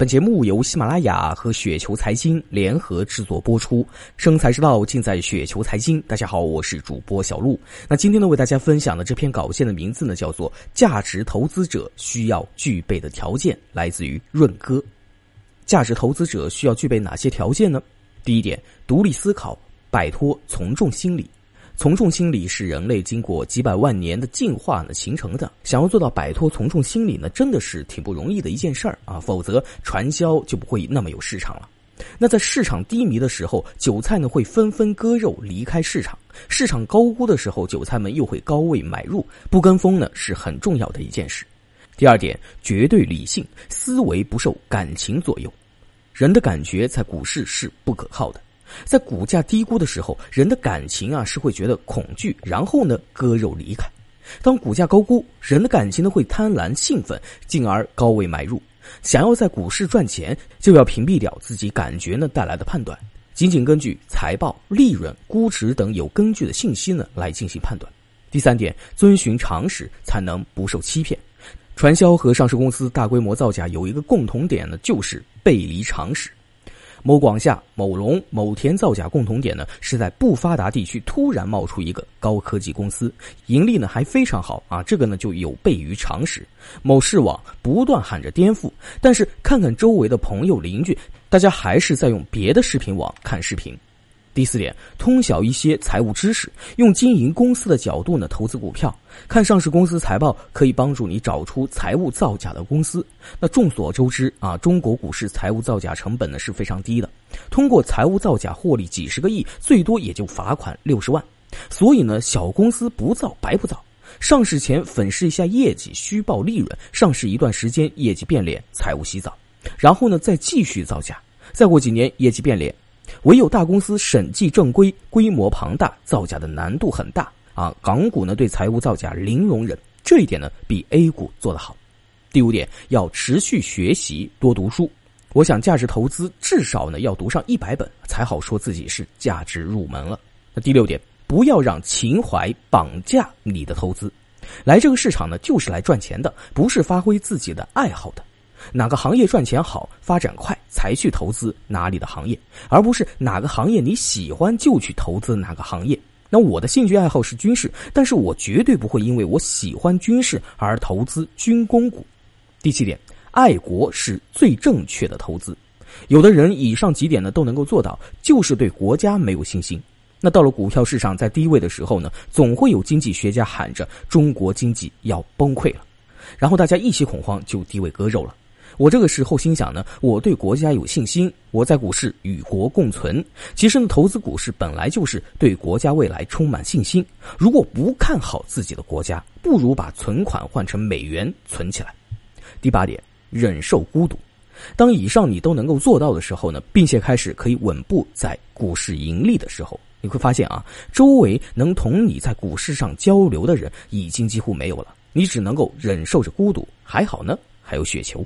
本节目由喜马拉雅和雪球财经联合制作播出，生财之道尽在雪球财经。大家好，我是主播小璐。那今天呢，为大家分享的这篇稿件的名字呢，叫做《价值投资者需要具备的条件》，来自于润哥。价值投资者需要具备哪些条件呢？第一点，独立思考，摆脱从众心理。从众心理是人类经过几百万年的进化呢形成的。想要做到摆脱从众心理呢，真的是挺不容易的一件事儿啊！否则传销就不会那么有市场了。那在市场低迷的时候，韭菜呢会纷纷割肉离开市场；市场高估的时候，韭菜们又会高位买入。不跟风呢是很重要的一件事。第二点，绝对理性，思维不受感情左右。人的感觉在股市是不可靠的。在股价低估的时候，人的感情啊是会觉得恐惧，然后呢割肉离开；当股价高估，人的感情呢会贪婪兴奋，进而高位买入。想要在股市赚钱，就要屏蔽掉自己感觉呢带来的判断，仅仅根据财报、利润、估值等有根据的信息呢来进行判断。第三点，遵循常识才能不受欺骗。传销和上市公司大规模造假有一个共同点呢，就是背离常识。某广厦、某龙、某田造假共同点呢，是在不发达地区突然冒出一个高科技公司，盈利呢还非常好啊，这个呢就有悖于常识。某视网不断喊着颠覆，但是看看周围的朋友邻居，大家还是在用别的视频网看视频。第四点，通晓一些财务知识，用经营公司的角度呢投资股票，看上市公司财报可以帮助你找出财务造假的公司。那众所周知啊，中国股市财务造假成本呢是非常低的，通过财务造假获利几十个亿，最多也就罚款六十万。所以呢，小公司不造白不造，上市前粉饰一下业绩，虚报利润，上市一段时间业绩变脸，财务洗澡，然后呢再继续造假，再过几年业绩变脸。唯有大公司审计正规、规模庞大，造假的难度很大啊！港股呢对财务造假零容忍，这一点呢比 A 股做得好。第五点，要持续学习，多读书。我想价值投资至少呢要读上一百本，才好说自己是价值入门了。那第六点，不要让情怀绑架你的投资。来这个市场呢就是来赚钱的，不是发挥自己的爱好的。哪个行业赚钱好、发展快才去投资哪里的行业，而不是哪个行业你喜欢就去投资哪个行业。那我的兴趣爱好是军事，但是我绝对不会因为我喜欢军事而投资军工股。第七点，爱国是最正确的投资。有的人以上几点呢都能够做到，就是对国家没有信心。那到了股票市场在低位的时候呢，总会有经济学家喊着中国经济要崩溃了，然后大家一起恐慌，就低位割肉了。我这个时候心想呢，我对国家有信心，我在股市与国共存。其实呢，投资股市本来就是对国家未来充满信心。如果不看好自己的国家，不如把存款换成美元存起来。第八点，忍受孤独。当以上你都能够做到的时候呢，并且开始可以稳步在股市盈利的时候，你会发现啊，周围能同你在股市上交流的人已经几乎没有了，你只能够忍受着孤独。还好呢，还有雪球。